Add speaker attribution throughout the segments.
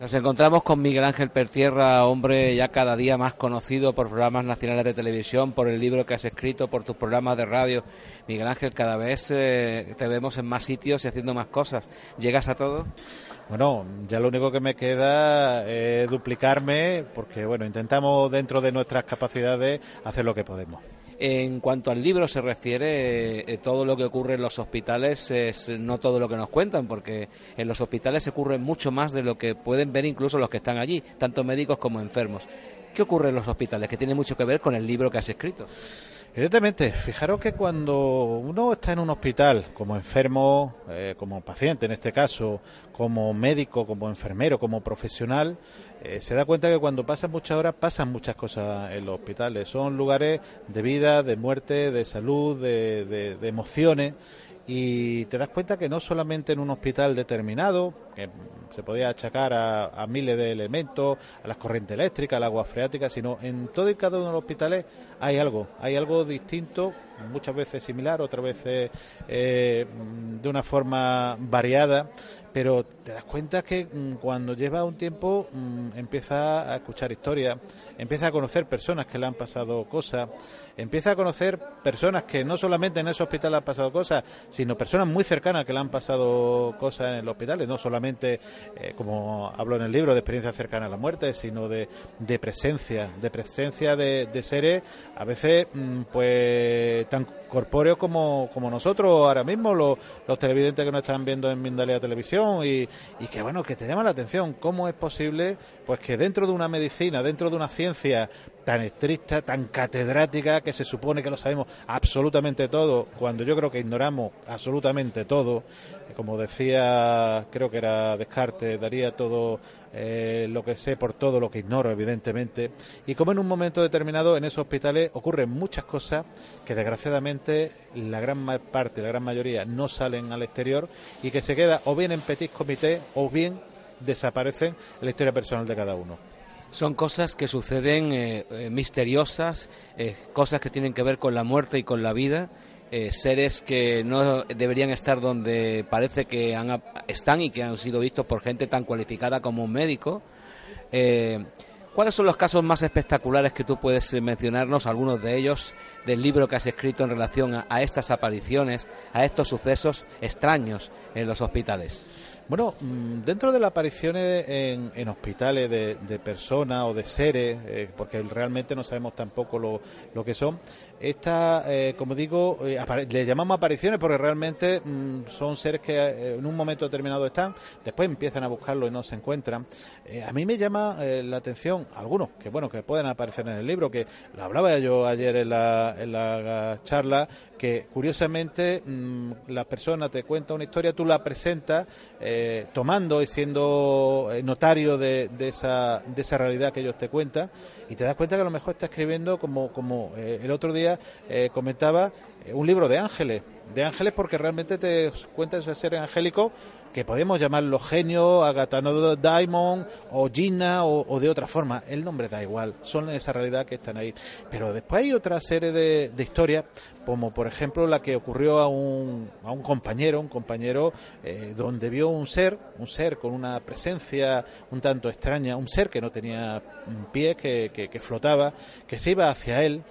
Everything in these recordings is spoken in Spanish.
Speaker 1: Nos encontramos con Miguel Ángel Pertierra, hombre ya cada día más conocido por programas nacionales de televisión, por el libro que has escrito, por tus programas de radio. Miguel Ángel, cada vez eh, te vemos en más sitios y haciendo más cosas. ¿Llegas a todo?
Speaker 2: Bueno, ya lo único que me queda es duplicarme, porque bueno, intentamos dentro de nuestras capacidades hacer lo que podemos.
Speaker 1: En cuanto al libro se refiere, eh, todo lo que ocurre en los hospitales es no todo lo que nos cuentan, porque en los hospitales se ocurre mucho más de lo que pueden ver incluso los que están allí, tanto médicos como enfermos. ¿Qué ocurre en los hospitales? Que tiene mucho que ver con el libro que has escrito.
Speaker 2: Evidentemente, fijaros que cuando uno está en un hospital como enfermo, eh, como paciente en este caso, como médico, como enfermero, como profesional, eh, se da cuenta que cuando pasan muchas horas pasan muchas cosas en los hospitales. Son lugares de vida, de muerte, de salud, de, de emociones y te das cuenta que no solamente en un hospital determinado, se podía achacar a, miles de elementos, a las corrientes eléctricas, al agua freática, sino en todo y cada uno de los hospitales hay algo, hay algo distinto, muchas veces similar, otras veces eh, de una forma variada, pero te das cuenta que mm, cuando lleva un tiempo mm, empieza a escuchar historias, empieza a conocer personas que le han pasado cosas, empieza a conocer personas que no solamente en ese hospital le han pasado cosas, sino personas muy cercanas que le han pasado cosas en los hospitales, no solamente, eh, como hablo en el libro, de experiencia cercana a la muerte, sino de, de presencia, de presencia de, seres a veces mm, pues tan corpóreos como, nosotros ahora mismo, los, televidentes que nos están viendo en Mindalia Televisión y, y que bueno, que te llama la atención. Cómo es posible pues que dentro de una medicina, dentro de una ciencia tan estricta, tan catedrática, que se supone que lo sabemos absolutamente todo, cuando yo creo que ignoramos absolutamente todo, como decía, creo que era Descartes, daría todo eh, lo que sé por todo lo que ignoro, evidentemente, y como en un momento determinado en esos hospitales ocurren muchas cosas que desgraciadamente la gran parte, la gran mayoría no salen al exterior y que se queda o bien en petit comité o bien desaparecen en la historia personal de cada uno.
Speaker 1: Son cosas que suceden eh, eh, misteriosas, eh, cosas que tienen que ver con la muerte y con la vida, seres que no deberían estar donde parece que están y que han sido vistos por gente tan cualificada como un médico. ¿Cuáles son los casos más espectaculares que tú puedes mencionarnos, algunos de ellos, del libro que has escrito en relación a estas apariciones, a estos sucesos extraños en los hospitales?
Speaker 2: Bueno, mm, dentro de las apariciones en, hospitales de, personas o de seres, eh, porque realmente no sabemos tampoco lo, que son, esta, eh, como digo, eh, le llamamos apariciones porque realmente mm, son seres que en un momento determinado están, después empiezan a buscarlo y no se encuentran. a mí me llama la atención algunos que, bueno, que pueden aparecer en el libro, que lo hablaba yo ayer en la, en la charla, que curiosamente mm, la persona te cuenta una historia, tú la presentas eh, tomando y siendo eh, notario de, esa, de esa realidad que ellos te cuentan y te das cuenta que a lo mejor está escribiendo, como, como eh, el otro día comentaba, un libro de ángeles, de ángeles porque realmente te cuenta ese ser angélico que podemos llamarlo genio, Agatha Diamond o Gina o, de otra forma. El nombre da igual, son esa realidad que están ahí. Pero después hay otra serie de, historias, como por ejemplo la que ocurrió a un, a un compañero, un compañero eh, donde vio un ser, un ser con una presencia un tanto extraña, un ser que no tenía pie, que, que flotaba, que se iba hacia él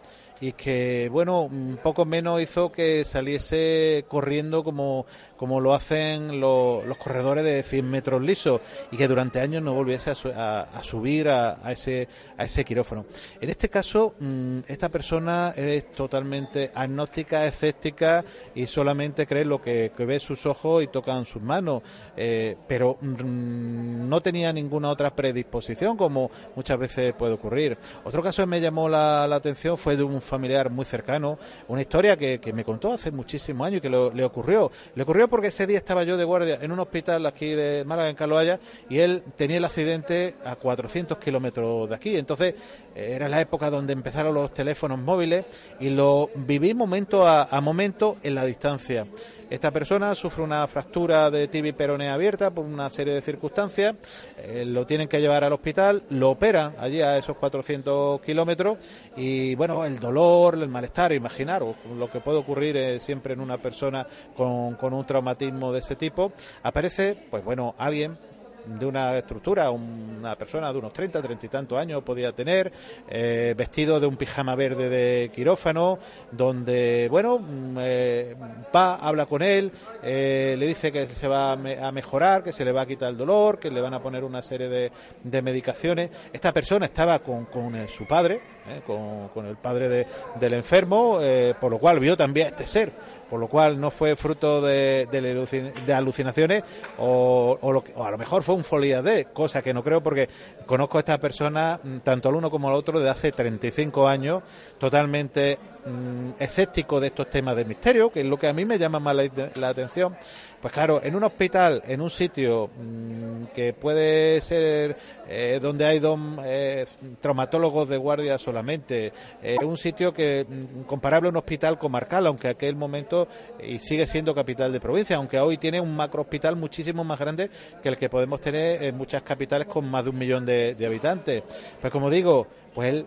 Speaker 2: y que, bueno, un poco menos hizo que saliese corriendo como, como lo hacen los corredores de 100 metros lisos y que durante años no volviese a, subir a, ese, a ese quirófano. En este caso, mm, esta persona es totalmente agnóstica, escéptica y solamente cree lo que, ve sus ojos y tocan sus manos, eh, pero mm, no tenía ninguna otra predisposición como muchas veces puede ocurrir. Otro caso que me llamó la, la atención fue de un familiar muy cercano, una historia que, me contó hace muchísimos años y que le ocurrió. Le ocurrió porque ese día estaba yo de guardia en un hospital aquí de Málaga, en Caloaya, y él tenía el accidente a 400 kilómetros de aquí. Entonces, era la época donde empezaron los teléfonos móviles y lo viví momento a, a momento en la distancia. Esta persona sufre una fractura de tibia y peronea abierta por una serie de circunstancias, eh, lo tienen que llevar al hospital, lo operan allí a esos 400 kilómetros. Y bueno, el dolor, el malestar, imaginaros lo que puede ocurrir eh, siempre en una persona con, con un traumatismo de ese tipo, aparece, pues bueno, alguien de una estructura, una persona de unos 30, 30 y tantos años podía tener, eh, vestido de un pijama verde de quirófano, donde, bueno, mm, eh, va, habla con él, eh, le dice que se va a mejorar, que se le va a quitar el dolor, que le van a poner una serie de, de medicaciones. Esta persona estaba con, con su padre, con, con, el padre del enfermo, por lo cual vio también a este ser por lo cual no fue fruto de, de, alucinaciones o, o, a lo mejor fue un folia de, cosa que no creo porque conozco a esta persona, mm, tanto al uno como al otro, de hace 35 años, totalmente Mm, escéptico de estos temas de misterio, que es lo que a mí me llama más la, atención. Pues claro, en un hospital, en un sitio mm, que puede ser eh, donde hay dos eh, traumatólogos de guardia solamente, eh, un sitio que mm, comparable a un hospital comarcal, aunque aquel momento y sigue siendo capital de provincia, aunque hoy tiene un macro hospital muchísimo más grande que el que podemos tener en muchas capitales con más de un millón de, de habitantes. Pues como digo, pues él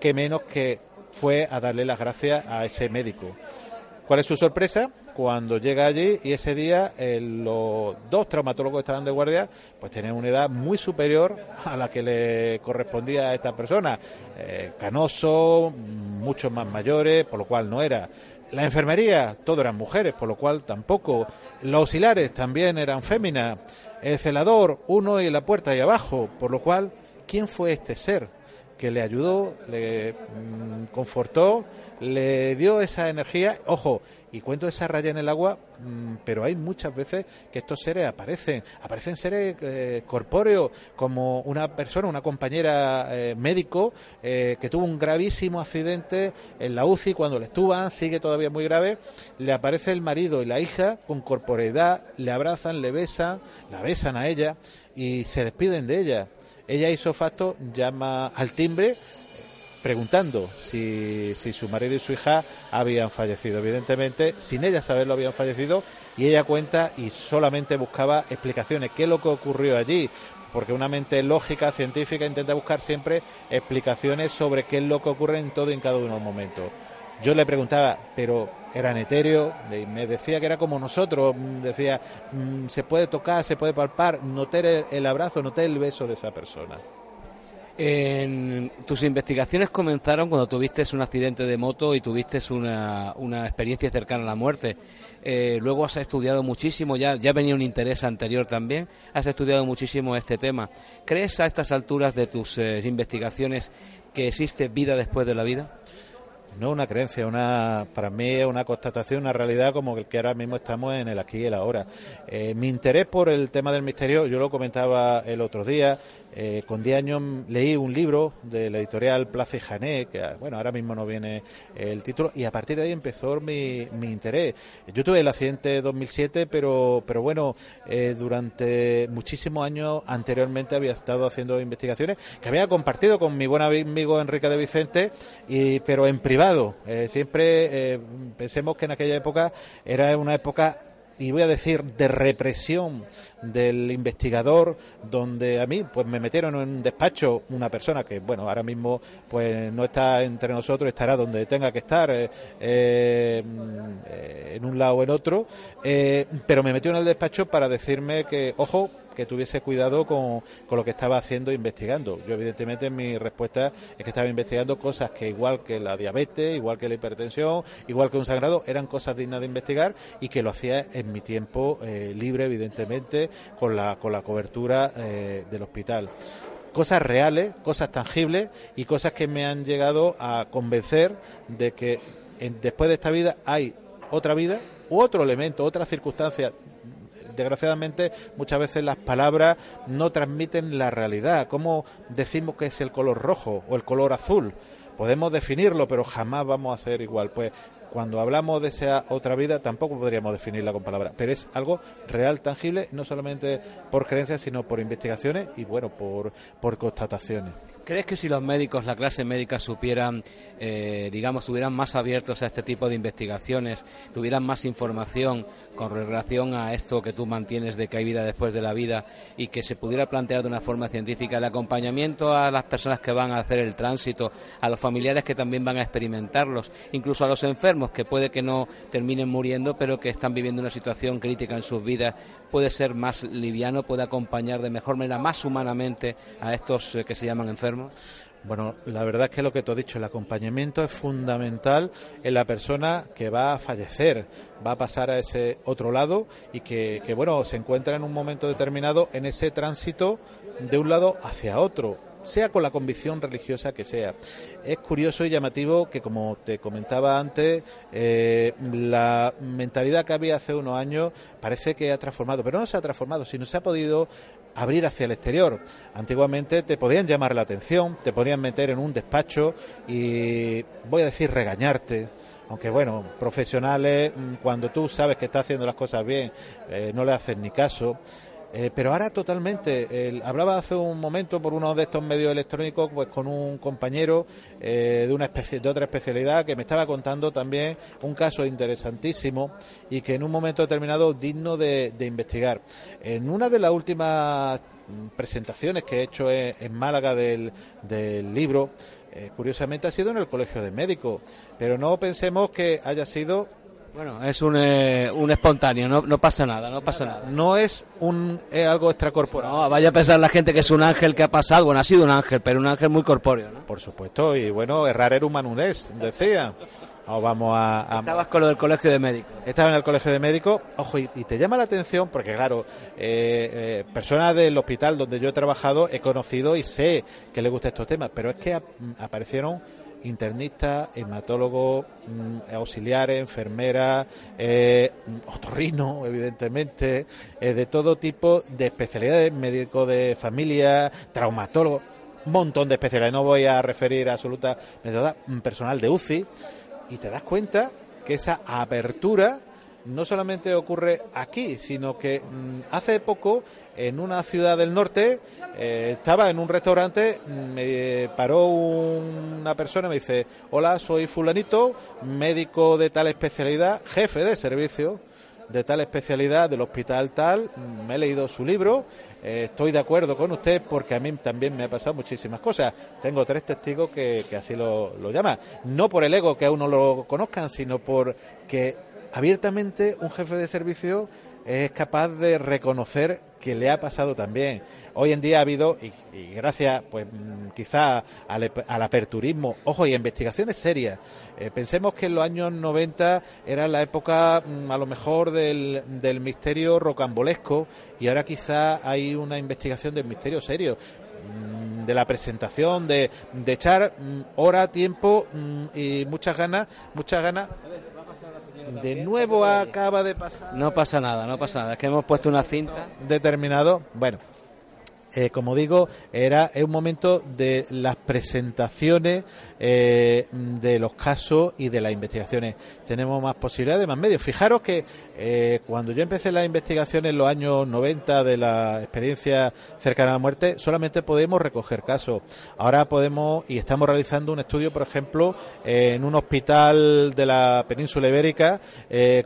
Speaker 2: que menos que fue a darle las gracias a ese médico. ¿Cuál es su sorpresa? Cuando llega allí y ese día eh, los dos traumatólogos que estaban de guardia pues tenían una edad muy superior a la que le correspondía a esta persona. Eh, canoso, muchos más mayores, por lo cual no era. La enfermería, todo eran mujeres, por lo cual tampoco. Los auxiliares también eran féminas. El celador, uno y la puerta y abajo, por lo cual, ¿quién fue este ser? Que le ayudó, le mm, confortó, le dio esa energía. Ojo, y cuento esa raya en el agua, mm, pero hay muchas veces que estos seres aparecen, aparecen seres eh, corpóreos, como una persona, una compañera eh, médico eh, que tuvo un gravísimo accidente en la UCI cuando le estuvo, sigue todavía muy grave, le aparece el marido y la hija con corporeidad, le abrazan, le besan, la besan a ella y se despiden de ella. Ella hizo facto, llama al timbre preguntando si, si, su marido y su hija habían fallecido. Evidentemente, sin ella saberlo, habían fallecido y ella cuenta y solamente buscaba explicaciones. ¿Qué es lo que ocurrió allí? Porque una mente lógica, científica, intenta buscar siempre explicaciones sobre qué es lo que ocurre en todo y en cada uno de los momentos. Yo le preguntaba, pero eran etéreos, me decía que era como nosotros, decía, mm, se puede tocar, se puede palpar, noté el abrazo, noté el beso de esa persona.
Speaker 1: En tus investigaciones comenzaron cuando tuviste un accidente de moto y tuviste una, una experiencia cercana a la muerte. Eh, luego has estudiado muchísimo, ya, ya venía un interés anterior también, has estudiado muchísimo este tema. ¿Crees a estas alturas de tus eh, investigaciones que existe vida después de la vida?
Speaker 2: No una creencia, una para mí es una constatación, una realidad como el que ahora mismo estamos en el aquí y el ahora. Eh, mi interés por el tema del misterio, yo lo comentaba el otro día, eh, con 10 años leí un libro de la editorial Place Jané, que bueno, ahora mismo no viene el título, y a partir de ahí empezó mi, mi interés. Yo tuve el accidente 2007, pero, pero bueno, eh, durante muchísimos años anteriormente había estado haciendo investigaciones que había compartido con mi buen amigo Enrique de Vicente, y, pero en privado. Eh, siempre pensemos que en aquella época era una época y voy a decir de represión del investigador donde a mí pues me metieron en un despacho una persona que bueno ahora mismo pues no está entre nosotros estará donde tenga que estar eh, eh, en un lado o en otro eh, pero me metió en el despacho para decirme que ojo que tuviese cuidado con, con, lo que estaba haciendo e investigando. Yo, evidentemente, mi respuesta es que estaba investigando cosas que, igual que la diabetes, igual que la hipertensión, igual que un sangrado, eran cosas dignas de investigar y que lo hacía en mi tiempo eh, libre, evidentemente, con la, con la cobertura eh, del hospital cosas reales, cosas tangibles y cosas que me han llegado a convencer de que después de esta vida hay otra vida u otro elemento, otra circunstancia desgraciadamente muchas veces las palabras no transmiten la realidad. ¿Cómo decimos que es el color rojo o el color azul? Podemos definirlo, pero jamás vamos a ser igual. Pues cuando hablamos de esa otra vida tampoco podríamos definirla con palabras, pero es algo real, tangible, no solamente por creencias, sino por investigaciones y bueno, por, por constataciones.
Speaker 1: ¿Crees que si los médicos, la clase médica, supieran, eh, digamos, estuvieran más abiertos a este tipo de investigaciones, tuvieran más información con relación a esto que tú mantienes de que hay vida después de la vida y que se pudiera plantear de una forma científica el acompañamiento a las personas que van a hacer el tránsito, a los familiares que también van a experimentarlos, incluso a los enfermos que puede que no terminen muriendo, pero que están viviendo una situación crítica en sus vidas, puede ser más liviano, puede acompañar de mejor manera, más humanamente a estos eh, que se llaman enfermos?
Speaker 2: Bueno, la verdad es que lo que tú has dicho, el acompañamiento es fundamental en la persona que va a fallecer, va a pasar a ese otro lado y que, bueno, se encuentra en un momento determinado en ese tránsito de un lado hacia otro sea con la convicción religiosa que sea. Es curioso y llamativo que, como te comentaba antes, eh, la mentalidad que había hace unos años parece que ha transformado, pero no se ha transformado, sino se ha podido abrir hacia el exterior. Antiguamente te podían llamar la atención, te podían meter en un despacho y, voy a decir, regañarte aunque bueno, profesionales, mm, cuando tú sabes que estás haciendo las cosas bien, eh, no le haces ni caso. Eh, pero ahora totalmente. hablaba hace un momento por uno de estos medios electrónicos pues con un compañero eh, de una especie de otra especialidad que me estaba contando también un caso interesantísimo y que en un momento determinado digno de, investigar. En una de las últimas presentaciones que he hecho en, Málaga del, libro, eh, curiosamente ha sido en el Colegio de Médicos, pero no pensemos que haya sido
Speaker 1: bueno, es un, eh, un espontáneo, no, no, pasa nada, no pasa nada.
Speaker 2: No es un algo extracorpóreo.
Speaker 1: No, vaya a pensar la gente que es un ángel que ha pasado, bueno, ha sido un ángel, pero un ángel muy corpóreo, ¿no?
Speaker 2: Por supuesto, y bueno, errar era humanudez, decía. O vamos a,
Speaker 1: Estabas con lo del colegio de médicos.
Speaker 2: Estaba en el colegio de médicos, ojo, y, te llama la atención porque, claro, eh, eh, personas del hospital donde yo he trabajado he conocido y sé que le gustan estos temas, pero es que aparecieron internistas, hematólogos, mm, auxiliares, enfermeras, eh, otorrino, evidentemente, eh, de todo tipo de especialidades, médico de familia, traumatólogo, montón de especialidades. No voy a referir absoluta personal de UCI, y te das cuenta que esa apertura no solamente ocurre aquí, sino que mm, hace poco en una ciudad del norte, eh, estaba en un restaurante, me paró una persona, me dice, hola, soy fulanito, médico de tal especialidad, jefe de servicio de tal especialidad del hospital tal, me he leído su libro, eh, estoy de acuerdo con usted porque a mí también me ha pasado muchísimas cosas. Tengo tres testigos que, que así lo, lo llaman. No por el ego que a uno lo conozcan, sino porque abiertamente un jefe de servicio es capaz de reconocer que le ha pasado también. Hoy en día ha habido, y, gracias, pues mm, quizá al, aperturismo, ojo, y investigaciones serias. Eh, pensemos que en los años 90 era la época, mm, a lo mejor, del, del misterio rocambolesco, y ahora quizá hay una investigación del misterio serio mm, de la presentación, de, de echar hora, tiempo y muchas ganas, muchas ganas de nuevo acaba de pasar.
Speaker 1: No pasa nada, no pasa nada. Es que hemos puesto una cinta.
Speaker 2: Determinado. Bueno, eh, como digo, era un momento de las presentaciones eh, de los casos y de las investigaciones. Tenemos más posibilidades, más medios. Fijaros que eh, cuando yo empecé las investigaciones en los años 90 de la experiencia cercana a la muerte, solamente podemos recoger casos. Ahora podemos y estamos realizando un estudio, por ejemplo, en un hospital de la península ibérica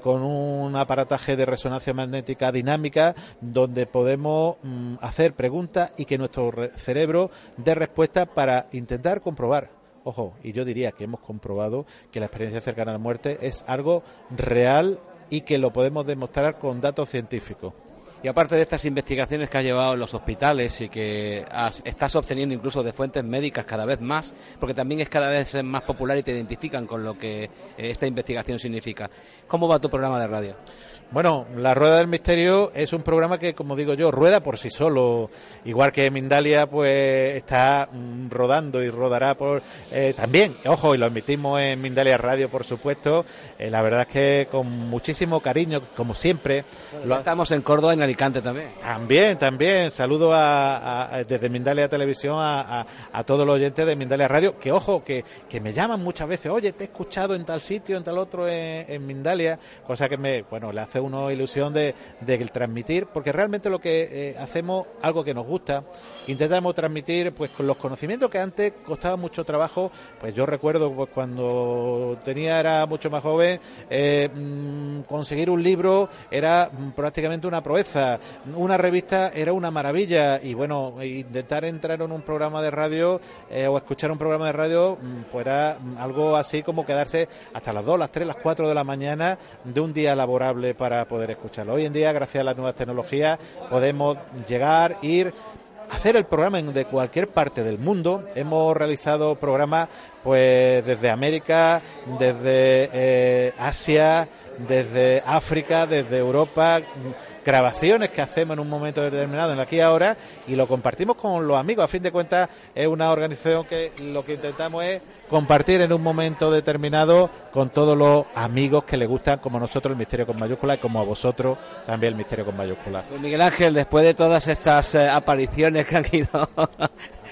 Speaker 2: con un aparataje de resonancia magnética dinámica donde podemos mm, hacer preguntas y que nuestro cerebro dé respuesta para intentar comprobar. Ojo, y yo diría que hemos comprobado que la experiencia cercana a la muerte es algo real y que lo podemos demostrar con datos científicos.
Speaker 1: Y aparte de estas investigaciones que has llevado en los hospitales y que estás obteniendo incluso de fuentes médicas cada vez más, porque también es cada vez más popular y te identifican con lo que eh, esta investigación significa. ¿Cómo va tu programa de radio?
Speaker 2: Bueno, La Rueda del Misterio es un programa que, como digo yo, rueda por sí solo. Igual que Mindalia, pues está mm, rodando y rodará por eh, también. Ojo, y lo emitimos en Mindalia Radio, por supuesto. Eh, la verdad es que con muchísimo cariño, como siempre.
Speaker 1: lo... Estamos en Córdoba, en Alicante también.
Speaker 2: También, también. Saludo a, desde Mindalia Televisión a, todos los oyentes de Mindalia Radio. Que ojo, que, que me llaman muchas veces. Oye, te he escuchado en tal sitio, en tal otro, en, en Mindalia. Cosa que me, bueno, le hace una ilusión de, de transmitir, porque realmente lo que eh, hacemos, algo que nos gusta, intentamos transmitir pues con los conocimientos que antes costaba mucho trabajo, pues yo recuerdo pues, cuando tenía, era mucho más joven, eh, mm, conseguir un libro era mm, prácticamente una proeza, una revista era una maravilla y bueno, intentar entrar en un programa de radio eh, o escuchar un programa de radio mm, pues era algo así como quedarse hasta las 2, las 3, las 4 de la mañana de un día laborable para para poder escucharlo. Hoy en día, gracias a las nuevas tecnologías, podemos llegar, ir, hacer el programa de cualquier parte del mundo. Hemos realizado programas pues desde América, desde eh, Asia, desde África, desde Europa, grabaciones que hacemos en un momento determinado, en aquí y ahora, y lo compartimos con los amigos. A fin de cuentas, es una organización que lo que intentamos es compartir en un momento determinado con todos los amigos que les gustan, como nosotros, el misterio con mayúscula y como a vosotros también el misterio con mayúscula.
Speaker 1: Pues Miguel Ángel, después de todas estas eh, apariciones que han ido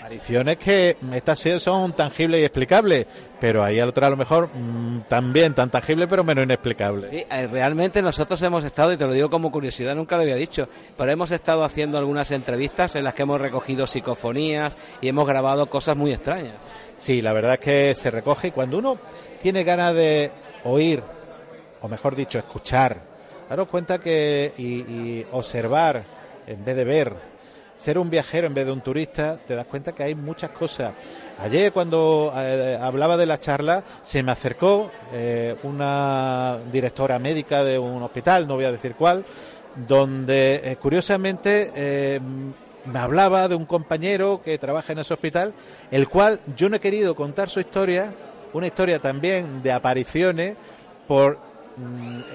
Speaker 2: Apariciones que estas son tangibles y explicables, pero ahí al otro a lo mejor mm, también tan tangible pero menos inexplicable.
Speaker 1: Sí, eh, realmente nosotros hemos estado, y te lo digo como curiosidad, nunca lo había dicho, pero hemos estado haciendo algunas entrevistas en las que hemos recogido psicofonías y hemos grabado cosas muy extrañas.
Speaker 2: Sí, la verdad es que se recoge y cuando uno tiene ganas de oír, o mejor dicho, escuchar, daros cuenta que y observar en vez de ver ser un viajero en vez de un turista, te das cuenta que hay muchas cosas. Ayer cuando eh, hablaba de la charla, se me acercó eh, una directora médica de un hospital, no voy a decir cuál, donde eh, curiosamente me hablaba de un compañero que trabaja en ese hospital, el cual yo no he querido contar su historia, una historia también de apariciones, por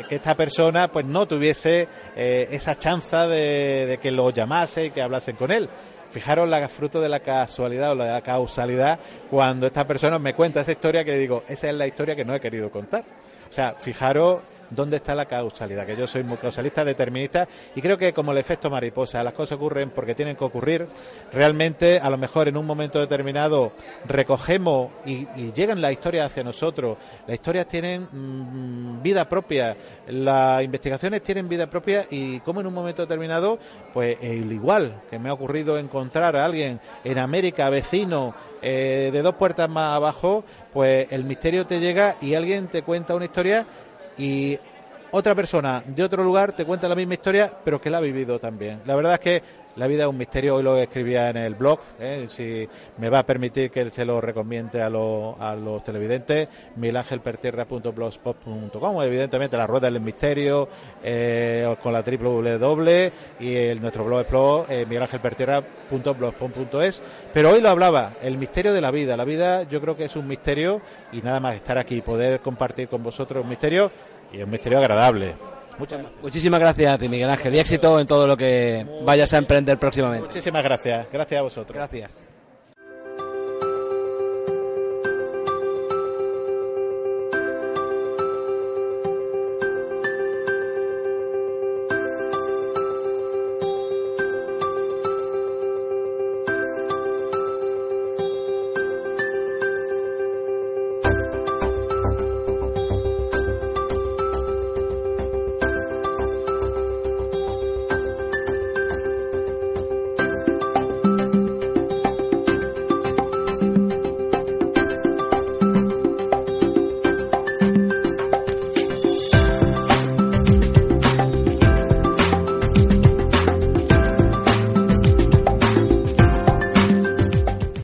Speaker 2: que esta persona pues no tuviese eh, esa chanza de, que lo llamase y que hablasen con él. Fijaros la fruto de la casualidad o la causalidad cuando esta persona me cuenta esa historia que digo, esa es la historia que no he querido contar. O sea, fijaros dónde está la causalidad, que yo soy muy causalista, determinista, y creo que como el efecto mariposa, las cosas ocurren porque tienen que ocurrir, realmente a lo mejor en un momento determinado recogemos y, llegan las historias hacia nosotros, las historias tienen mm, vida propia, las investigaciones tienen vida propia y como en un momento determinado, pues el igual que me ha ocurrido encontrar a alguien en América, vecino, eh, de dos puertas más abajo, pues el misterio te llega y alguien te cuenta una historia y otra persona de otro lugar te cuenta la misma historia, pero que la ha vivido también. La verdad es que la vida es un misterio, hoy lo escribía en el blog, ¿eh? si me va a permitir que se lo recomiende a, a los televidentes, milangelpertierra.blogspot.com, evidentemente la rueda del misterio eh, con la www y el, nuestro blog es blog, eh, milangelpertierra.blogspot.es, pero hoy lo hablaba, el misterio de la vida, la vida yo creo que es un misterio y nada más estar aquí, poder compartir con vosotros un misterio y un misterio agradable.
Speaker 1: Muchísimas gracias a ti, Miguel Ángel, y éxito en todo lo que vayas a emprender próximamente.
Speaker 2: Muchísimas gracias. Gracias a vosotros.
Speaker 1: Gracias.